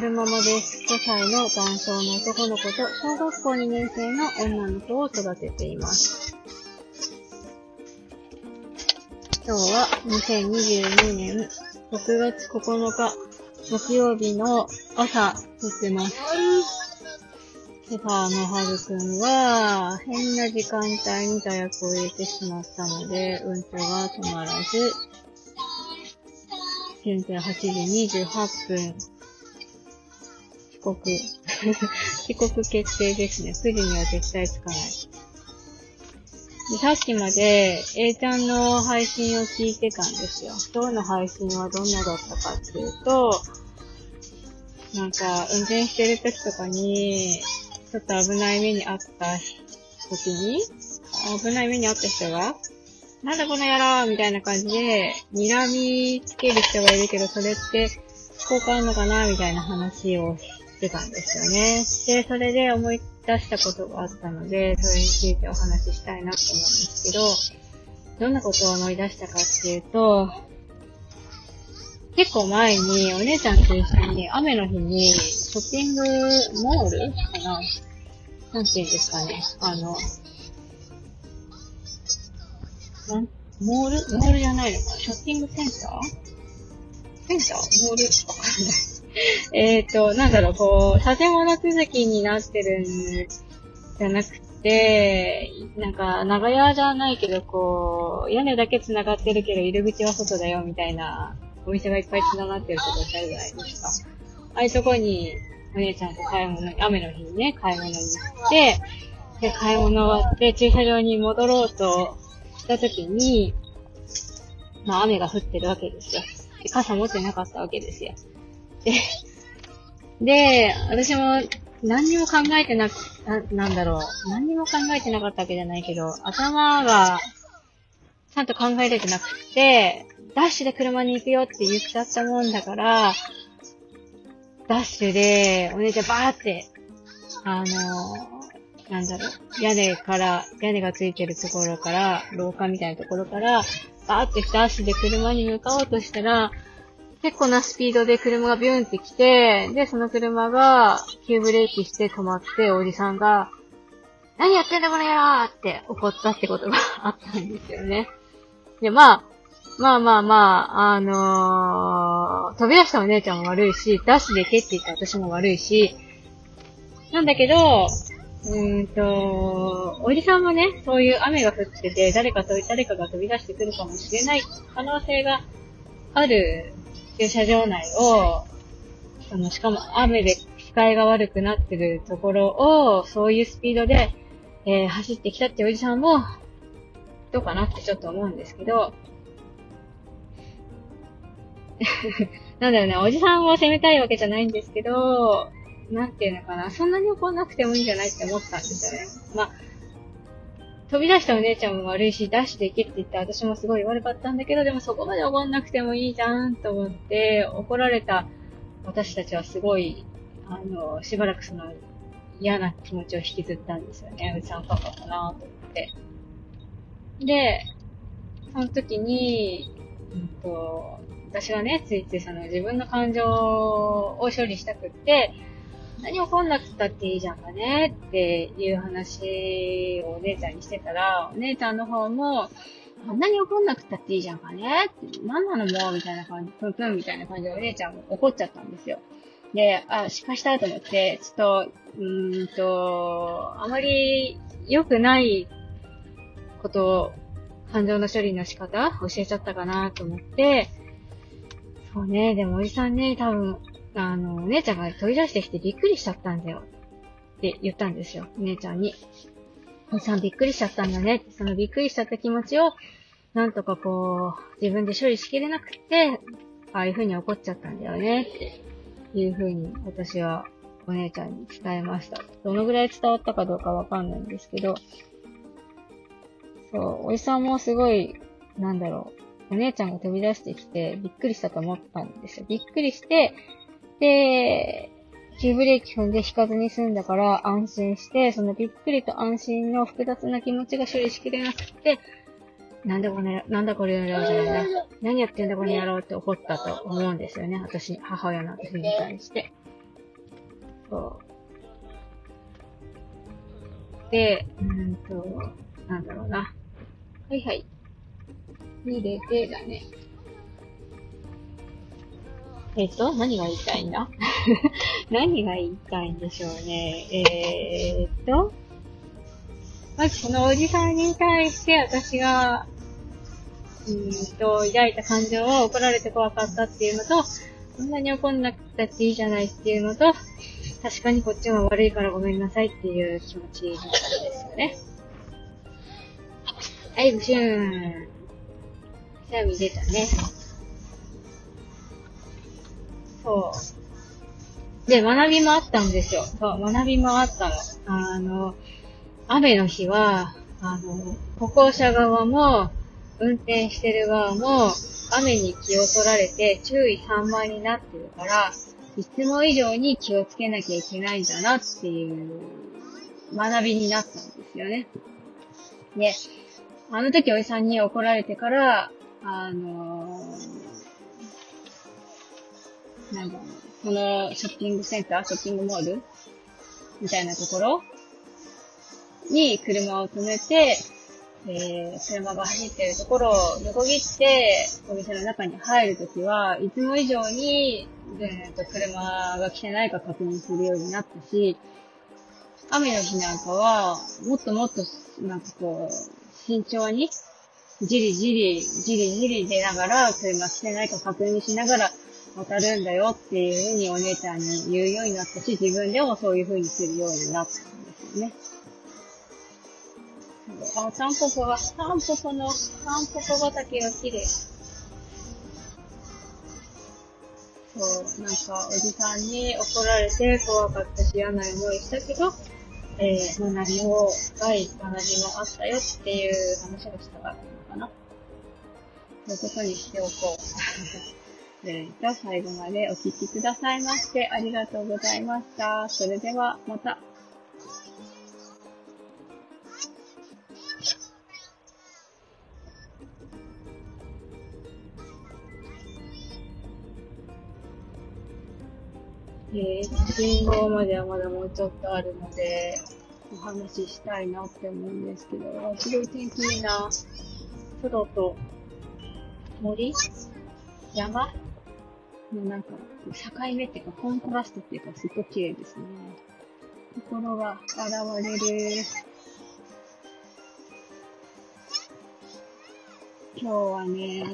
春ママです。5歳の男性の男の子と小学校2年生の女の子を育てています。今日は2022年6月9日木曜日の朝撮ってます。セファーのはるくんは変な時間帯に座薬を入れてしまったので、うんちが止まらず、現在8時28分。遅刻。遅刻決定ですね。9時には絶対つかない。でさっきまで A ちゃんの配信を聞いてたんですよ。今日の配信はどんなだったかっていうと、なんか運転してる時とかに、ちょっと危ない目にあった時に、危ない目にあった人が、なんだこの野郎みたいな感じで、睨みつける人がいるけど、それって効果あるのかなみたいな話をしてたんですよね。で、それで思い出したことがあったので、それについてお話ししたいなと思うんですけど、どんなことを思い出したかっていうと、結構前にお姉ちゃんと一緒に雨の日にショッピングモールかな？なんて言うんですかね。あの、なんモール？モールじゃないのかショッピングセンター？センター？モール？わかんない。えっと、なんだろう、こう、建物続きになってるんじゃなくて、なんか、長屋じゃないけど、こう、屋根だけ繋がってるけど、入り口は外だよ、みたいな、お店がいっぱい繋がってるとこってあるじゃないですか。ああいうとこに、お姉ちゃんと買い物、雨の日にね、買い物に行って、で、買い物終わって、駐車場に戻ろうとした時に、まあ雨が降ってるわけですよ。で傘持ってなかったわけですよ。で、私も何にも考えてなく、ななんだろう。何にも考えてなかったわけじゃないけど、頭がちゃんと考えれてなくて、ダッシュで車に行くよって言っちゃったもんだから、ダッシュで、お姉ちゃんバーって、あのなんだろう、屋根から、屋根がついてるところから、廊下みたいなところから、バーってダッシュで車に向かおうとしたら、結構なスピードで車がビューンって来て、で、その車が急ブレーキして止まって、おじさんが、何やってんだこの野郎って怒ったってことがあったんですよね。で、まあ、まあまあまあ、あのー飛び出したお姉ちゃんも悪いし、ダッシュで蹴っていった私も悪いし、なんだけど、うーんと、おじさんもね、そういう雨が降ってて、誰かと、誰かが飛び出してくるかもしれない可能性がある駐車場内を、あの、しかも雨で視界が悪くなってるところを、そういうスピードで、えー走ってきたっておじさんも、どうかなってちょっと思うんですけど、なんだろうね、おじさんを責めたいわけじゃないんですけど、なんていうのかな、そんなに怒んなくてもいいんじゃないって思ったんですよね。まあ、飛び出したお姉ちゃんも悪いし、ダッシュできって言って私もすごい悪かったんだけど、でもそこまで怒んなくてもいいじゃんと思って、怒られた私たちはすごい、あの、しばらくその嫌な気持ちを引きずったんですよね。うちゃんパパかなと思って。で、その時に、うんと、私はね、ついついその自分の感情を処理したくって、何怒んなくたっていいじゃんかねっていう話をお姉ちゃんにしてたら、お姉ちゃんの方も、あんなに怒んなくたっていいじゃんかねって、何なのもうみたいな感じ、プンプンみたいな感じでお姉ちゃんも怒っちゃったんですよ。で、あ、失敗したと思って、ちょっと、うーんと、あまり良くないことを、感情の処理の仕方教えちゃったかなと思って、そうね、でもおじさんね、多分、あの、お姉ちゃんが飛び出してきてびっくりしちゃったんだよ。って言ったんですよ、お姉ちゃんに。おじさんびっくりしちゃったんだねって、そのびっくりしちゃった気持ちを、なんとかこう、自分で処理しきれなくて、ああいう風に怒っちゃったんだよねっていう風に私はお姉ちゃんに伝えました。どのぐらい伝わったかどうかわかんないんですけど、そう、おじさんもすごい、なんだろう、お姉ちゃんが飛び出してきてびっくりしたと思ったんですよ。びっくりして、で、急ブレーキ踏んで引かずに済んだから安心して、そのびっくりと安心の複雑な気持ちが処理しきれなくて、なんだこの、なんだこれ野郎じゃないな。何やってんだこの野郎って怒ったと思うんですよね。私、母親の私に対して。そう。で、うんと、なんだろうな。はいはい。入れてだね。えっと、何が言いたいんだ？何が言いたいんでしょうね。えー、っと、まずこのおじさんに対して私が、うんと、抱いた感情は怒られて怖かったっていうのと、そんなに怒んなくたっていいじゃないっていうのと、確かにこっちが悪いからごめんなさいっていう気持ちだったんですよね。はい、ブシューン。くしゃみ出たね。そう。で、学びもあったんですよ。そう、学びもあったの。あの、雨の日は、あの、歩行者側も、運転してる側も、雨に気を取られて注意散漫になってるから、いつも以上に気をつけなきゃいけないんだなっていう学びになったんですよね。で、あの時おじさんに怒られてから、あのー、なんだろう、このショッピングセンター、ショッピングモールみたいなところに車を止めて、えー、車が走ってるところを横切って、お店の中に入るときは、いつも以上に、えー、と車が来てないか確認するようになったし、雨の日なんかは、もっともっと、なんかこう、慎重に、じりじり、じりじり出ながら、車来てないか確認しながら渡るんだよっていうふうにお姉ちゃんに言うようになったし、自分でもそういうふうにするようになったんですよね。あ、タンポポが、タンポポの、タンポポ畑が綺麗。そう、なんか、おじさんに怒られて怖かったし嫌な思いしたけど、えー、学びを、深い学びもあったよっていう話をしたかったのかな。そういうことにしておこう。えー、と、最後までお聞きくださいましてありがとうございました。それでは、また。えー、信号まではまだもうちょっとあるので、お話ししたいなって思うんですけど、すごい天気いいな。空と森？山？のなんか、境目っていうか、コントラストっていうか、すっごい綺麗ですね。ところが現れる。今日はね、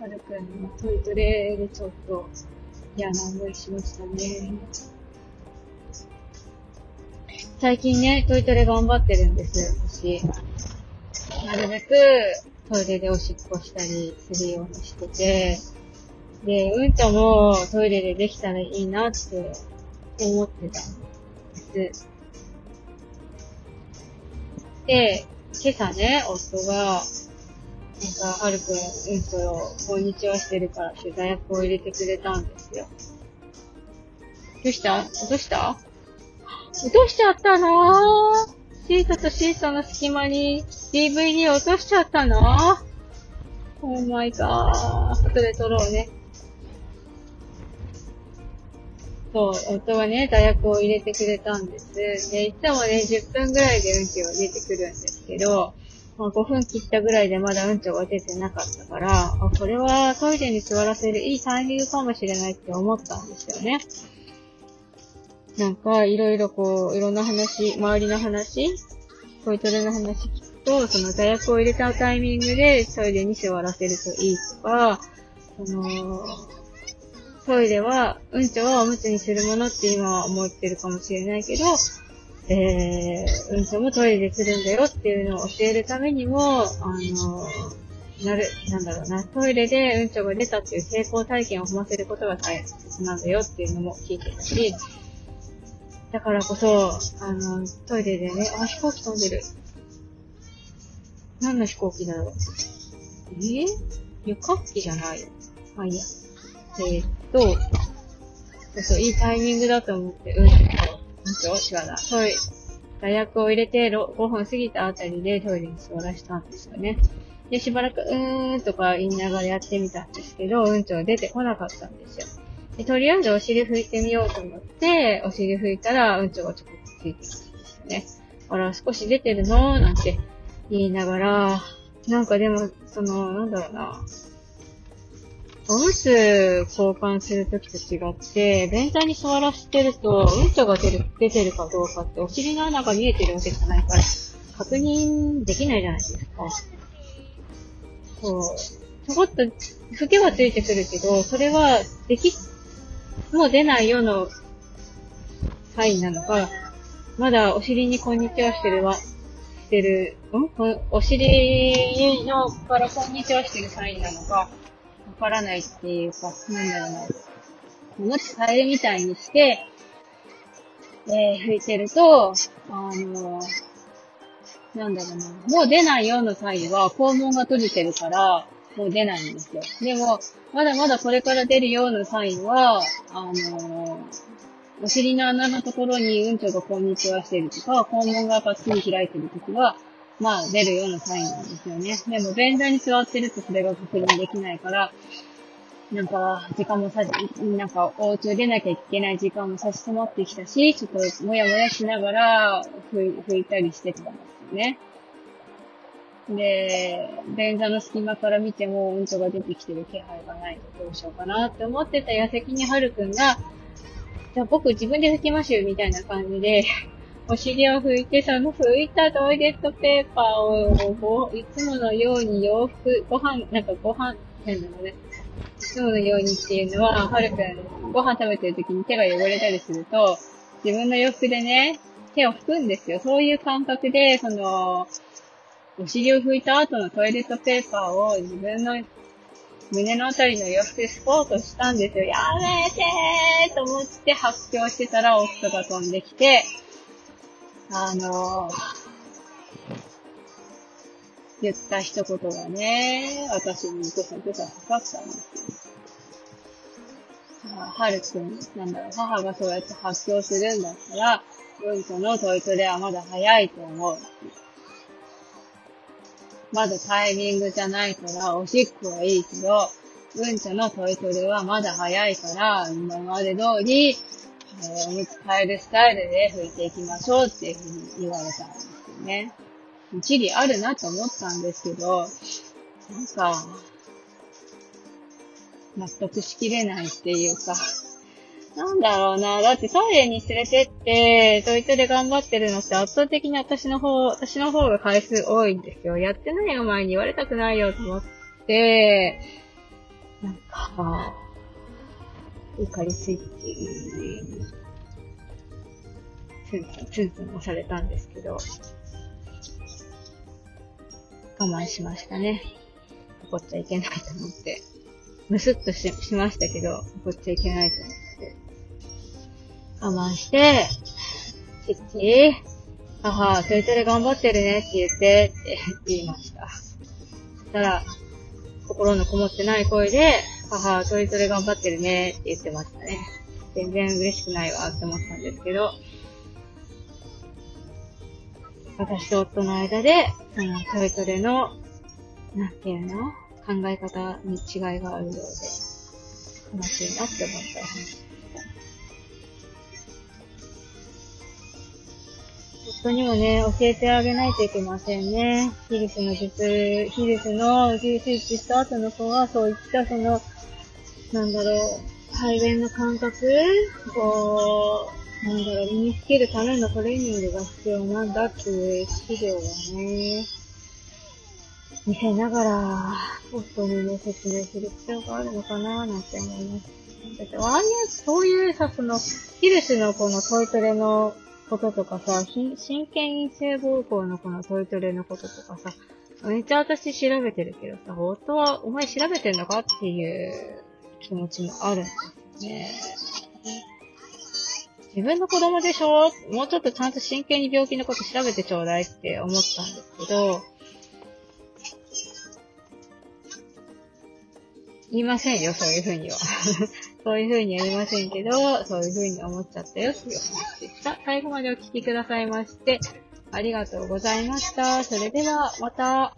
はるくんのトイトレでちょっと嫌な思いしましたね。最近ね、トイトレ頑張ってるんですよ、私。なるべくトイレでおしっこしたりするようにしてて、で、うんちゃもトイレでできたらいいなって思ってたんです。で、今朝ね、夫が、なんか、はるくん、うんと、こんにちはしてるから取材役を入れてくれたんですよ。どうした？落とした？落としちゃったの？シートとシートの隙間に DVD 落としちゃったの？オーマイガー。後で撮ろうね。そう、夫はね、大学を入れてくれたんです。で、いつもね、10分ぐらいで運気は出てくるんですけど、まあ、5分切ったぐらいでまだうんちが出てなかったから、あ、これはトイレに座らせるいいタイミングかもしれないって思ったんですよね。なんか、いろいろこう、いろんな話、周りの話、トイトレの話聞くと、その座薬を入れたタイミングでトイレに座らせるといいとか、その、トイレは、うんちょはおむつにするものって今は思ってるかもしれないけど、えー、うんちょもトイレでするんだよっていうのを教えるためにも、あの、なる、なんだろうな、トイレでうんちょが出たっていう成功体験を踏ませることが大切なんだよっていうのも聞いてたし、だからこそ、あの、トイレでね、あ、飛行機飛んでる。何の飛行機だろう。え？ー、旅客機じゃないよ。まあいいや。えー、っと、そうそう、いいタイミングだと思って、うんちょ、うんちょ違うな。トイレ、大学を入れて5分過ぎたあたりでトイレに座らしたんですよね。で、しばらく、うーんとか言いながらやってみたんですけど、うんちょ出てこなかったんですよ。で、とりあえずお尻拭いてみようと思って、お尻拭いたら、うんちょがちょこっとついてきたんですよね。あら、少し出てるのなんて言いながら、なんかでも、その、なんだろうな。おむつ交換するときと違って、便座に座らせてると、うんちょが出る、出てるかどうかってお尻の穴が見えてるわけじゃないから、確認できないじゃないですか。そう。ちょこっと、拭けはついてくるけど、それは、でき、もう出ないよのサインなのか、まだお尻にこんにちはしてるわ、してる、ん？お尻のからこんにちはしてるサインなのか、からないっていうか、なんだろうな。もしカエルみたいにして、えー、拭いてると、あのなんだろうな。もう出ないよの際は、肛門が閉じてるから、もう出ないんですよ。でも、まだまだこれから出るような際は、あの、お尻の穴のところにうんちょがこんにちはしてるとか、肛門がパッチリ開いてるときは、まあ出るようなサインなんですよね。でも便座に座ってるとそれが確認できないから、なんか、時間もさ、なんか、お家を出なきゃいけない時間も差し迫ってきたし、ちょっと、もやもやしながら、拭いたりしてたんですよね。で、便座の隙間から見ても、うんちが出てきてる気配がないとどうしようかなって思ってた矢先にはるくんが、じゃあ僕自分で拭きましょうみたいな感じで、お尻を拭いて、その拭いたトイレットペーパーを、いつものように洋服、ご飯、なんかご飯、変なのね。いつものようにっていうのは、はるくん、ご飯食べてる時に手が汚れたりすると、自分の洋服でね、手を拭くんですよ。そういう感覚で、その、お尻を拭いた後のトイレットペーパーを自分の胸のあたりの洋服で拭こうとしたんですよ。やめてーと思って発狂してたら夫が飛んできて、あの、言った一言がね、私にぐさぐさかかったんですよ。はるくん、なんだろう、母がそうやって発狂するんだったら、うんこのトイトレはまだ早いと思う。まだタイミングじゃないから、おしっこはいいけど、うんちのトイトレはまだ早いから、今まで通り、え、おむつ替えるスタイルで拭いていきましょうっていうふうに言われたんですよね。一理あるなと思ったんですけど、なんか、納得しきれないっていうか、なんだろうな。だってトイレに連れてって、トイトレ頑張ってるのって圧倒的に私の方、私の方が回数多いんですよ。やってないお前に言われたくないよと思って、なんか、怒りスイッチ、ツンツン、ツンツン押されたんですけど、我慢しましたね。怒っちゃいけないと思って。むすっとししましたけど、怒っちゃいけないと思って。我慢して、チッチ母、それぞれ頑張ってるねって言って、って言いました。そしたら、心のこもってない声で、母、それぞれ頑張ってるねって言ってましたね。全然嬉しくないわって思ったんですけど、私と夫の間で、その、それぞれの、なんていうの考え方に違いがあるようで、悲しいなって思った話。夫にもね、教えてあげないといけませんね。ヒルスの術、ヒルスの手術した後の子は、そういったその、なんだろう、排便の感覚こう、なんだろう、身につけるためのトレーニングが必要なんだっていう資料をね、見せながら、夫にね、説明する必要があるのかななんて思います。だって、ああいう、そういうさ、その、ヒルスのこのトイトレのこととかさ、真剣性暴行のこのトイトレのこととかさ、めっちゃ私調べてるけどさ、夫はお前調べてんのかっていう気持ちもあるんですね。自分の子供でしょ？もうちょっとちゃんと真剣に病気のこと調べてちょうだいって思ったんですけど、言いませんよ、そういうふうには。そういう風にやりませんけど、そういう風に思っちゃったよっていう話でした。最後までお聞きくださいまして、ありがとうございました。それでは、また。